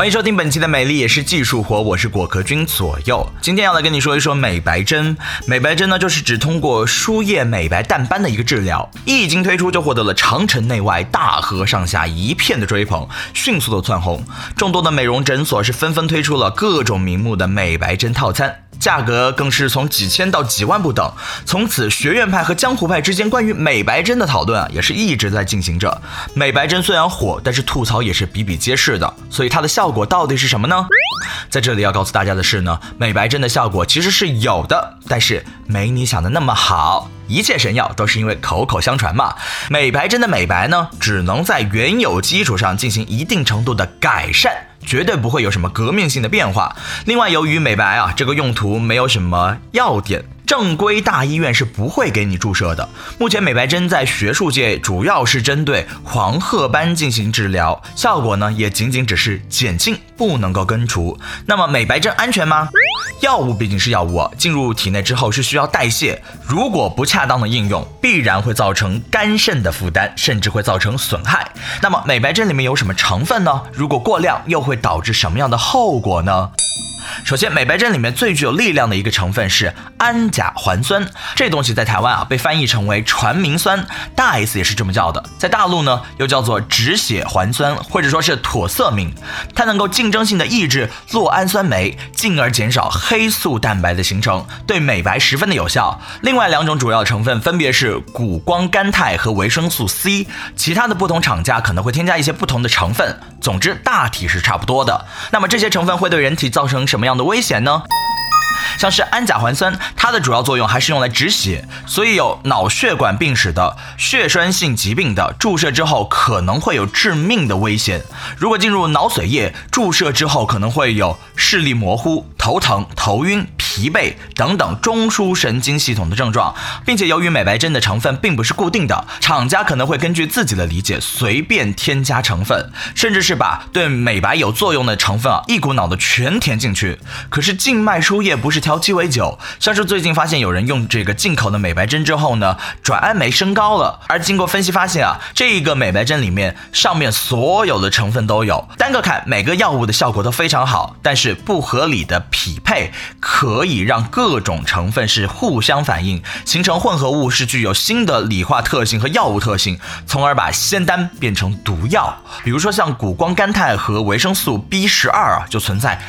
欢迎收听本期的美丽也是技术活，我是果壳君左右。今天要来跟你说一说美白针。美白针呢，就是指通过输液美白淡斑的一个治疗。一经推出就获得了长城内外大河上下一片的追捧，迅速的窜红。众多的美容诊所是纷纷推出了各种名目的美白针套餐。价格更是从几千到几万不等。从此，学院派和江湖派之间关于美白针的讨论啊，也是一直在进行着。美白针虽然火，但是吐槽也是比比皆是的。所以它的效果到底是什么呢？在这里要告诉大家的是呢，美白针的效果其实是有的，但是没你想的那么好。一切神药都是因为口口相传嘛。美白针的美白呢，只能在原有基础上进行一定程度的改善。绝对不会有什么革命性的变化。另外，由于美白啊这个用途没有什么要点，正规大医院是不会给你注射的。目前美白针在学术界主要是针对黄褐斑进行治疗，效果呢也仅仅只是减轻，不能够根除。那么美白针安全吗？药物毕竟是药物，进入体内之后是需要代谢，如果不恰当的应用，必然会造成肝肾的负担，甚至会造成损害。那么美白针里面有什么成分呢？如果过量，又会导致什么样的后果呢？首先，美白针里面最具有力量的一个成分是氨甲环酸，这东西在台湾啊被翻译成为传明酸，大 S 也是这么叫的。在大陆呢，又叫做止血环酸，或者说是妥色明，它能够竞争性的抑制酪氨酸酶，进而减少黑素蛋白的形成，对美白十分的有效。另外两种主要成分分别是谷胱甘肽和维生素 C，其他的不同厂家可能会添加一些不同的成分，总之大体是差不多的。那么这些成分会对人体造成什么样？的危险呢？像是氨甲环酸，它的主要作用还是用来止血，所以有脑血管病史的、血栓性疾病的注射之后可能会有致命的危险。如果进入脑髓液，注射之后可能会有视力模糊、头疼、头晕。疲惫等等中枢神经系统的症状，并且由于美白针的成分并不是固定的，厂家可能会根据自己的理解随便添加成分，甚至是把对美白有作用的成分啊一股脑的全填进去。可是静脉输液不是调鸡尾酒，像是最近发现有人用这个进口的美白针之后呢，转氨酶升高了，而经过分析发现啊，这个美白针里面上面所有的成分都有，单个看每个药物的效果都非常好，但是不合理的匹配可。可以让各种成分是互相反应，形成混合物，是具有新的理化特性和药物特性，从而把仙丹变成毒药。比如说像谷胱甘肽和维生素 B 十二啊，就存在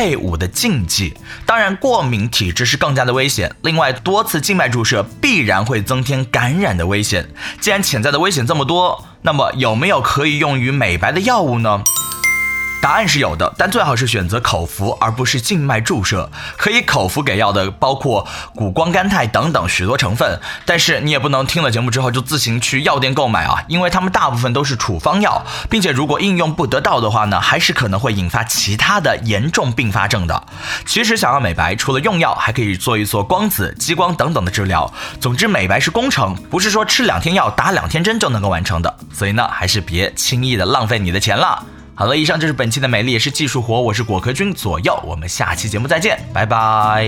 配伍的禁忌。当然，过敏体质是更加的危险。另外，多次静脉注射必然会增添感染的危险。既然潜在的危险这么多，那么有没有可以用于美白的药物呢？答案是有的，但最好是选择口服，而不是静脉注射。可以口服给药的包括谷胱甘肽等等许多成分，但是你也不能听了节目之后就自行去药店购买啊，因为它们大部分都是处方药，并且如果应用不得当的话呢，还是可能会引发其他的严重并发症的。其实想要美白，除了用药，还可以做一做光子、激光等等的治疗。总之，美白是工程，不是说吃两天药、打两天针就能够完成的。所以呢，还是别轻易的浪费你的钱了。好了，以上就是本期的美丽也是技术活，我是果壳君左右，我们下期节目再见，拜拜。